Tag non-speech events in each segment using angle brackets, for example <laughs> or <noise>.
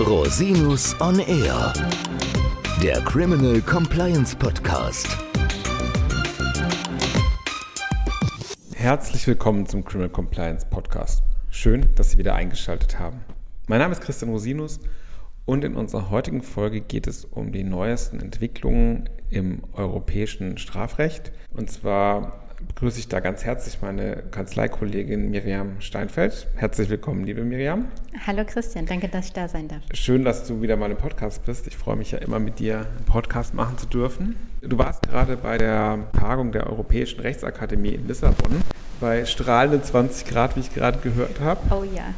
Rosinus on Air, der Criminal Compliance Podcast. Herzlich willkommen zum Criminal Compliance Podcast. Schön, dass Sie wieder eingeschaltet haben. Mein Name ist Christian Rosinus und in unserer heutigen Folge geht es um die neuesten Entwicklungen im europäischen Strafrecht. Und zwar begrüße ich da ganz herzlich meine Kanzleikollegin Miriam Steinfeld. Herzlich willkommen, liebe Miriam. Hallo Christian, danke, dass ich da sein darf. Schön, dass du wieder mal im Podcast bist. Ich freue mich ja immer, mit dir einen Podcast machen zu dürfen. Du warst gerade bei der Tagung der Europäischen Rechtsakademie in Lissabon bei strahlenden 20 Grad, wie ich gerade gehört habe. Oh ja.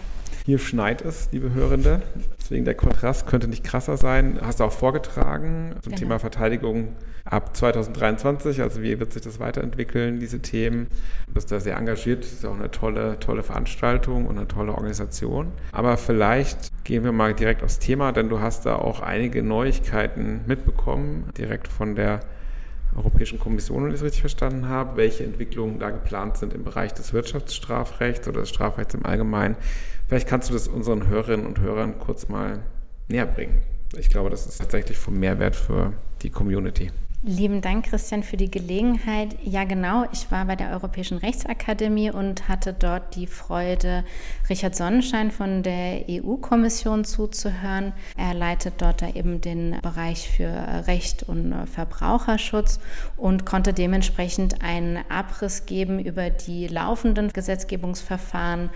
Hier schneit es, liebe Hörende. Deswegen der Kontrast könnte nicht krasser sein. Hast du auch vorgetragen zum genau. Thema Verteidigung ab 2023. Also wie wird sich das weiterentwickeln, diese Themen? Du bist da sehr engagiert. Das ist auch eine tolle, tolle Veranstaltung und eine tolle Organisation. Aber vielleicht gehen wir mal direkt aufs Thema, denn du hast da auch einige Neuigkeiten mitbekommen, direkt von der Europäischen Kommission, wenn ich es richtig verstanden habe, welche Entwicklungen da geplant sind im Bereich des Wirtschaftsstrafrechts oder des Strafrechts im Allgemeinen. Vielleicht kannst du das unseren Hörerinnen und Hörern kurz mal näher bringen. Ich glaube, das ist tatsächlich vom Mehrwert für die Community. Lieben Dank, Christian, für die Gelegenheit. Ja, genau. Ich war bei der Europäischen Rechtsakademie und hatte dort die Freude, Richard Sonnenschein von der EU-Kommission zuzuhören. Er leitet dort da eben den Bereich für Recht und Verbraucherschutz und konnte dementsprechend einen Abriss geben über die laufenden Gesetzgebungsverfahren,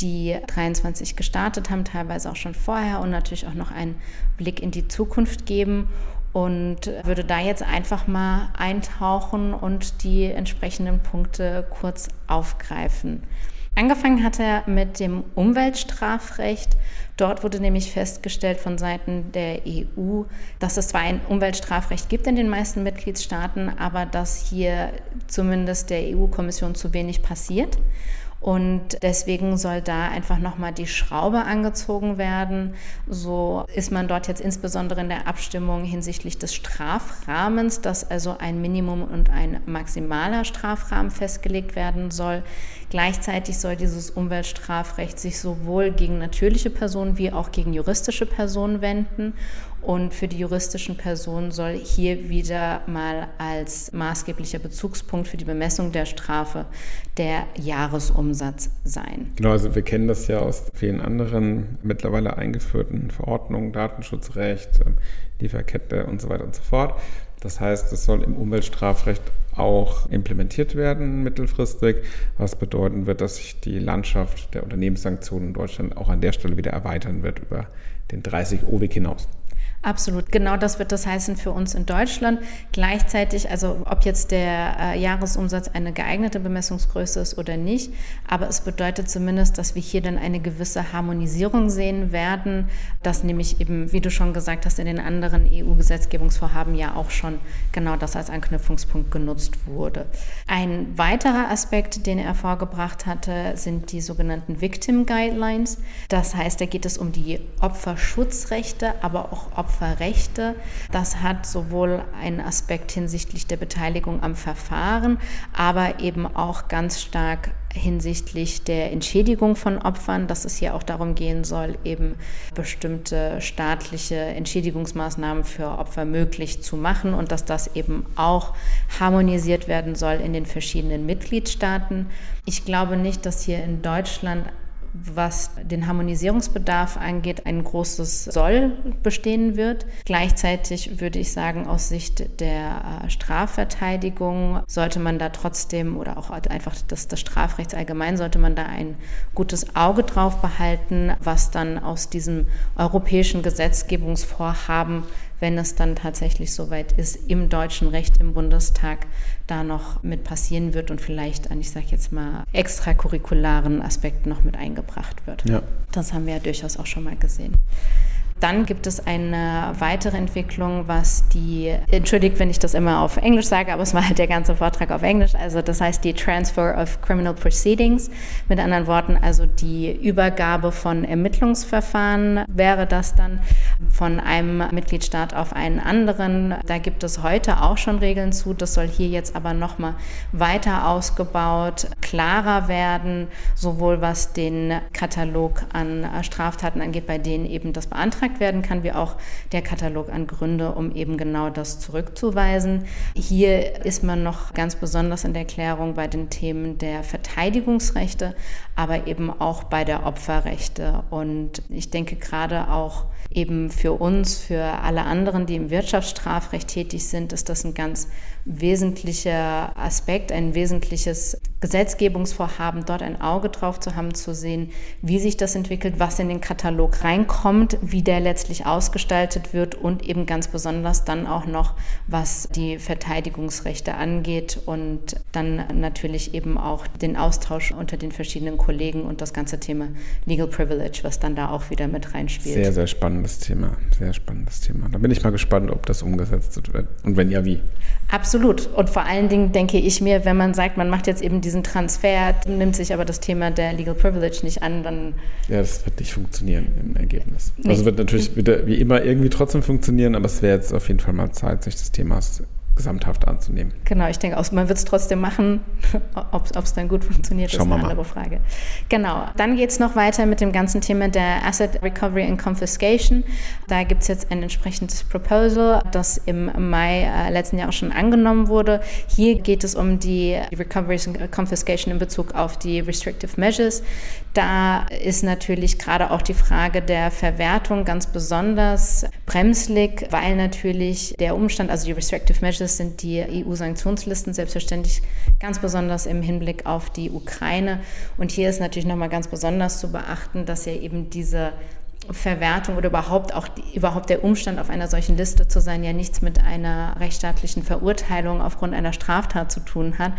die 23 gestartet haben, teilweise auch schon vorher und natürlich auch noch einen Blick in die Zukunft geben und würde da jetzt einfach mal eintauchen und die entsprechenden Punkte kurz aufgreifen. Angefangen hat er mit dem Umweltstrafrecht. Dort wurde nämlich festgestellt von Seiten der EU, dass es zwar ein Umweltstrafrecht gibt in den meisten Mitgliedstaaten, aber dass hier zumindest der EU-Kommission zu wenig passiert. Und deswegen soll da einfach nochmal die Schraube angezogen werden. So ist man dort jetzt insbesondere in der Abstimmung hinsichtlich des Strafrahmens, dass also ein Minimum und ein maximaler Strafrahmen festgelegt werden soll. Gleichzeitig soll dieses Umweltstrafrecht sich sowohl gegen natürliche Personen wie auch gegen juristische Personen wenden. Und für die juristischen Personen soll hier wieder mal als maßgeblicher Bezugspunkt für die Bemessung der Strafe der Jahresumsatz sein. Genau, also wir kennen das ja aus vielen anderen mittlerweile eingeführten Verordnungen, Datenschutzrecht, ähm, Lieferkette und so weiter und so fort. Das heißt, es soll im Umweltstrafrecht auch implementiert werden mittelfristig, was bedeuten wird, dass sich die Landschaft der Unternehmenssanktionen in Deutschland auch an der Stelle wieder erweitern wird über den 30 OWIG hinaus. Absolut, genau das wird das heißen für uns in Deutschland. Gleichzeitig, also ob jetzt der äh, Jahresumsatz eine geeignete Bemessungsgröße ist oder nicht, aber es bedeutet zumindest, dass wir hier dann eine gewisse Harmonisierung sehen werden, dass nämlich eben, wie du schon gesagt hast, in den anderen EU-Gesetzgebungsvorhaben ja auch schon genau das als Anknüpfungspunkt genutzt wurde. Ein weiterer Aspekt, den er vorgebracht hatte, sind die sogenannten Victim Guidelines. Das heißt, da geht es um die Opferschutzrechte, aber auch Opfer Opferrechte. Das hat sowohl einen Aspekt hinsichtlich der Beteiligung am Verfahren, aber eben auch ganz stark hinsichtlich der Entschädigung von Opfern, dass es hier auch darum gehen soll, eben bestimmte staatliche Entschädigungsmaßnahmen für Opfer möglich zu machen und dass das eben auch harmonisiert werden soll in den verschiedenen Mitgliedstaaten. Ich glaube nicht, dass hier in Deutschland was den Harmonisierungsbedarf angeht, ein großes Soll bestehen wird. Gleichzeitig würde ich sagen, aus Sicht der äh, Strafverteidigung sollte man da trotzdem oder auch einfach des, des Strafrechts allgemein sollte man da ein gutes Auge drauf behalten, was dann aus diesem europäischen Gesetzgebungsvorhaben wenn es dann tatsächlich soweit ist, im deutschen Recht im Bundestag da noch mit passieren wird und vielleicht an, ich sage jetzt mal, extracurricularen Aspekten noch mit eingebracht wird. Ja. Das haben wir ja durchaus auch schon mal gesehen. Dann gibt es eine weitere Entwicklung, was die, entschuldigt, wenn ich das immer auf Englisch sage, aber es war halt der ganze Vortrag auf Englisch, also das heißt die Transfer of Criminal Proceedings, mit anderen Worten also die Übergabe von Ermittlungsverfahren. Wäre das dann von einem Mitgliedstaat auf einen anderen. Da gibt es heute auch schon Regeln zu, das soll hier jetzt aber nochmal weiter ausgebaut, klarer werden, sowohl was den Katalog an Straftaten angeht, bei denen eben das beantragt beantragt werden kann, wie auch der Katalog an Gründe, um eben genau das zurückzuweisen. Hier ist man noch ganz besonders in der Erklärung bei den Themen der Verteidigungsrechte, aber eben auch bei der Opferrechte. Und ich denke gerade auch eben für uns, für alle anderen, die im Wirtschaftsstrafrecht tätig sind, ist das ein ganz wesentlicher Aspekt, ein wesentliches Gesetzgebungsvorhaben, dort ein Auge drauf zu haben, zu sehen, wie sich das entwickelt, was in den Katalog reinkommt, wie der letztlich ausgestaltet wird und eben ganz besonders dann auch noch, was die Verteidigungsrechte angeht und dann natürlich eben auch den Austausch unter den verschiedenen Kollegen und das ganze Thema Legal Privilege, was dann da auch wieder mit reinspielt. Sehr, sehr spannendes Thema. Sehr spannendes Thema. Da bin ich mal gespannt, ob das umgesetzt wird und wenn ja, wie. Absolut. Und vor allen Dingen denke ich mir, wenn man sagt, man macht jetzt eben diesen Transfer, nimmt sich aber das Thema der Legal Privilege nicht an, dann. Ja, das wird nicht funktionieren im Ergebnis. Nicht. Also wird natürlich wieder wie immer irgendwie trotzdem funktionieren, aber es wäre jetzt auf jeden Fall mal Zeit, sich des Themas gesamthaft anzunehmen. Genau, ich denke man wird es trotzdem machen. <laughs> Ob es dann gut funktioniert, Schauen ist eine andere Frage. Genau, dann geht es noch weiter mit dem ganzen Thema der Asset Recovery and Confiscation. Da gibt es jetzt ein entsprechendes Proposal, das im Mai äh, letzten Jahres schon angenommen wurde. Hier geht es um die Recovery and Confiscation in Bezug auf die Restrictive Measures. Da ist natürlich gerade auch die Frage der Verwertung ganz besonders bremslig, weil natürlich der Umstand, also die Restrictive Measures sind die EU-Sanktionslisten selbstverständlich ganz besonders im Hinblick auf die Ukraine. Und hier ist natürlich nochmal ganz besonders zu beachten, dass ja eben diese Verwertung oder überhaupt auch die, überhaupt der Umstand, auf einer solchen Liste zu sein, ja nichts mit einer rechtsstaatlichen Verurteilung aufgrund einer Straftat zu tun hat.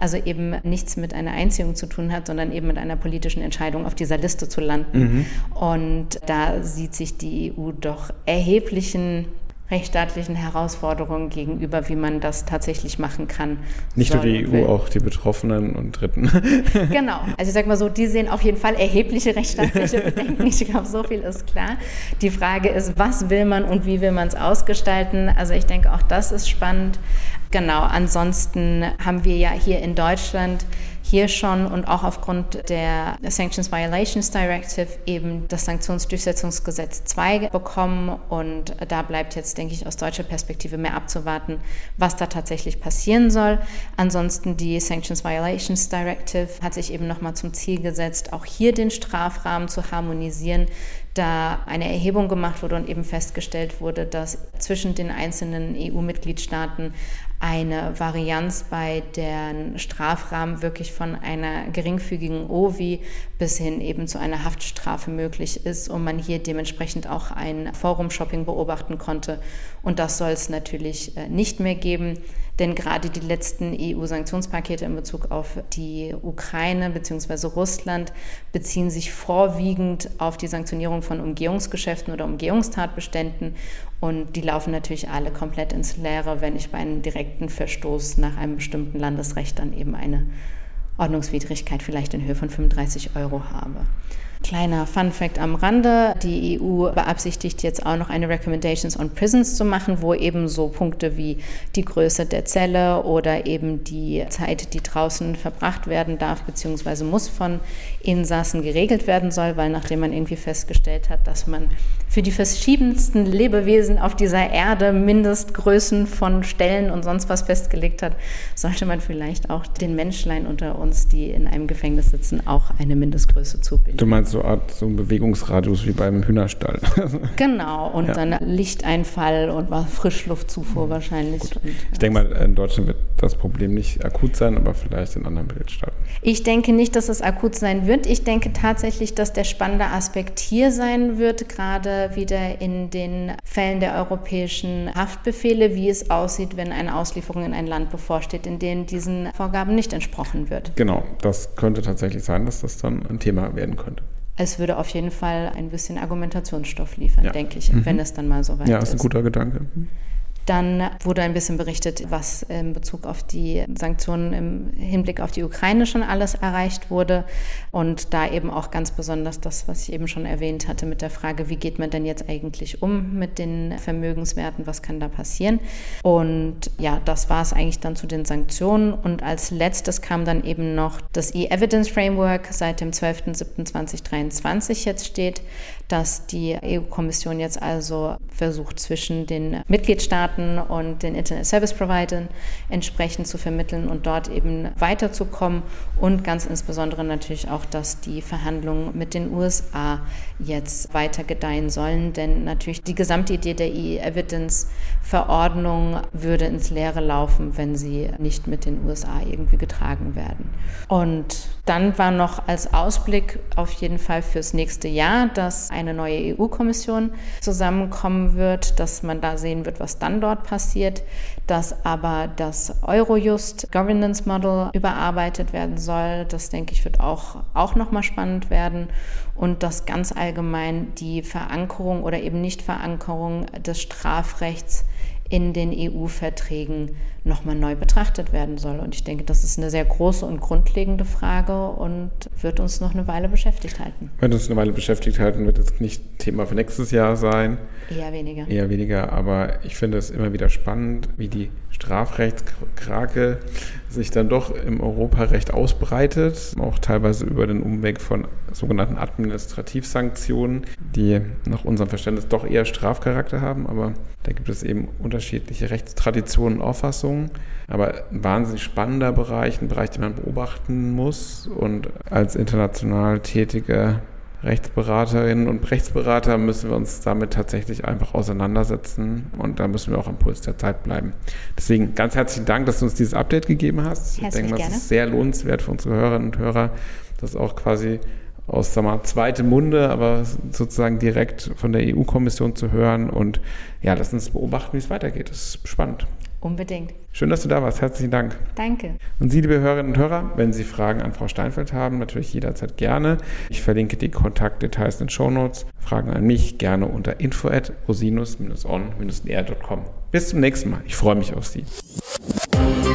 Also eben nichts mit einer Einziehung zu tun hat, sondern eben mit einer politischen Entscheidung, auf dieser Liste zu landen. Mhm. Und da sieht sich die EU doch erheblichen rechtsstaatlichen Herausforderungen gegenüber, wie man das tatsächlich machen kann. Nicht nur die EU, will. auch die Betroffenen und Dritten. <laughs> <laughs> genau. Also ich sage mal so, die sehen auf jeden Fall erhebliche rechtsstaatliche <laughs> Bedenken. Ich glaube, so viel ist klar. Die Frage ist, was will man und wie will man es ausgestalten? Also ich denke, auch das ist spannend. Genau, ansonsten haben wir ja hier in Deutschland hier schon und auch aufgrund der Sanctions Violations Directive eben das Sanktionsdurchsetzungsgesetz 2 bekommen. Und da bleibt jetzt, denke ich, aus deutscher Perspektive mehr abzuwarten, was da tatsächlich passieren soll. Ansonsten die Sanctions Violations Directive hat sich eben nochmal zum Ziel gesetzt, auch hier den Strafrahmen zu harmonisieren da eine Erhebung gemacht wurde und eben festgestellt wurde, dass zwischen den einzelnen EU-Mitgliedstaaten eine Varianz bei deren Strafrahmen wirklich von einer geringfügigen OVI bis hin eben zu einer Haftstrafe möglich ist und man hier dementsprechend auch ein Forum-Shopping beobachten konnte. Und das soll es natürlich äh, nicht mehr geben. Denn gerade die letzten EU-Sanktionspakete in Bezug auf die Ukraine bzw. Russland beziehen sich vorwiegend auf die Sanktionierung von Umgehungsgeschäften oder Umgehungstatbeständen. Und die laufen natürlich alle komplett ins Leere, wenn ich bei einem direkten Verstoß nach einem bestimmten Landesrecht dann eben eine Ordnungswidrigkeit vielleicht in Höhe von 35 Euro habe. Kleiner Fun Fact am Rande. Die EU beabsichtigt jetzt auch noch eine Recommendations on Prisons zu machen, wo eben so Punkte wie die Größe der Zelle oder eben die Zeit, die draußen verbracht werden darf bzw. muss von Insassen geregelt werden soll, weil nachdem man irgendwie festgestellt hat, dass man für die verschiedensten Lebewesen auf dieser Erde Mindestgrößen von Stellen und sonst was festgelegt hat, sollte man vielleicht auch den Menschlein unter uns, die in einem Gefängnis sitzen, auch eine Mindestgröße zubilden. Meinst so eine Art so ein Bewegungsradius wie beim Hühnerstall. <laughs> genau, und ja. dann Lichteinfall und Frischluftzufuhr mhm. wahrscheinlich. Und, ich denke mal, in Deutschland wird das Problem nicht akut sein, aber vielleicht in anderen Mitgliedstaaten. Ich denke nicht, dass es akut sein wird. Ich denke tatsächlich, dass der spannende Aspekt hier sein wird, gerade wieder in den Fällen der europäischen Haftbefehle, wie es aussieht, wenn eine Auslieferung in ein Land bevorsteht, in dem diesen Vorgaben nicht entsprochen wird. Genau, das könnte tatsächlich sein, dass das dann ein Thema werden könnte es würde auf jeden Fall ein bisschen Argumentationsstoff liefern, ja. denke ich, mhm. wenn es dann mal so weit ist. Ja, ist ein guter Gedanke. Dann wurde ein bisschen berichtet, was in Bezug auf die Sanktionen im Hinblick auf die Ukraine schon alles erreicht wurde. Und da eben auch ganz besonders das, was ich eben schon erwähnt hatte, mit der Frage, wie geht man denn jetzt eigentlich um mit den Vermögenswerten, was kann da passieren? Und ja, das war es eigentlich dann zu den Sanktionen. Und als letztes kam dann eben noch das E-Evidence Framework seit dem 12.07.2023 jetzt steht. Dass die EU-Kommission jetzt also versucht, zwischen den Mitgliedstaaten und den Internet Service Providern entsprechend zu vermitteln und dort eben weiterzukommen und ganz insbesondere natürlich auch, dass die Verhandlungen mit den USA jetzt weiter gedeihen sollen, denn natürlich die gesamte Idee der E-Evidence-Verordnung würde ins Leere laufen, wenn sie nicht mit den USA irgendwie getragen werden. Und dann war noch als Ausblick auf jeden Fall fürs nächste Jahr, dass eine neue EU-Kommission zusammenkommen wird, dass man da sehen wird, was dann dort passiert, dass aber das Eurojust Governance Model überarbeitet werden soll. Das denke ich wird auch, auch nochmal spannend werden und dass ganz allgemein die Verankerung oder eben Nichtverankerung des Strafrechts in den EU-Verträgen nochmal neu betrachtet werden soll. Und ich denke, das ist eine sehr große und grundlegende Frage und wird uns noch eine Weile beschäftigt halten. Wird uns eine Weile beschäftigt halten, wird es nicht Thema für nächstes Jahr sein. Eher weniger. Eher weniger, aber ich finde es immer wieder spannend, wie die Strafrechtskrake sich dann doch im Europarecht ausbreitet, auch teilweise über den Umweg von sogenannten Administrativsanktionen, die nach unserem Verständnis doch eher Strafcharakter haben, aber da gibt es eben unterschiedliche Rechtstraditionen und Auffassungen. Aber ein wahnsinnig spannender Bereich, ein Bereich, den man beobachten muss und als international tätige Rechtsberaterinnen und Rechtsberater müssen wir uns damit tatsächlich einfach auseinandersetzen und da müssen wir auch am Puls der Zeit bleiben. Deswegen ganz herzlichen Dank, dass du uns dieses Update gegeben hast. Herzlich ich denke, das ist sehr lohnenswert für unsere Hörerinnen und Hörer, das auch quasi aus sag mal, zweitem Munde, aber sozusagen direkt von der EU-Kommission zu hören und ja, lass uns beobachten, wie es weitergeht. Das ist spannend. Unbedingt. Schön, dass du da warst. Herzlichen Dank. Danke. Und Sie, liebe Hörerinnen und Hörer, wenn Sie Fragen an Frau Steinfeld haben, natürlich jederzeit gerne. Ich verlinke die Kontaktdetails in den Show Notes. Fragen an mich gerne unter info at rosinus-on-er.com. Bis zum nächsten Mal. Ich freue mich auf Sie.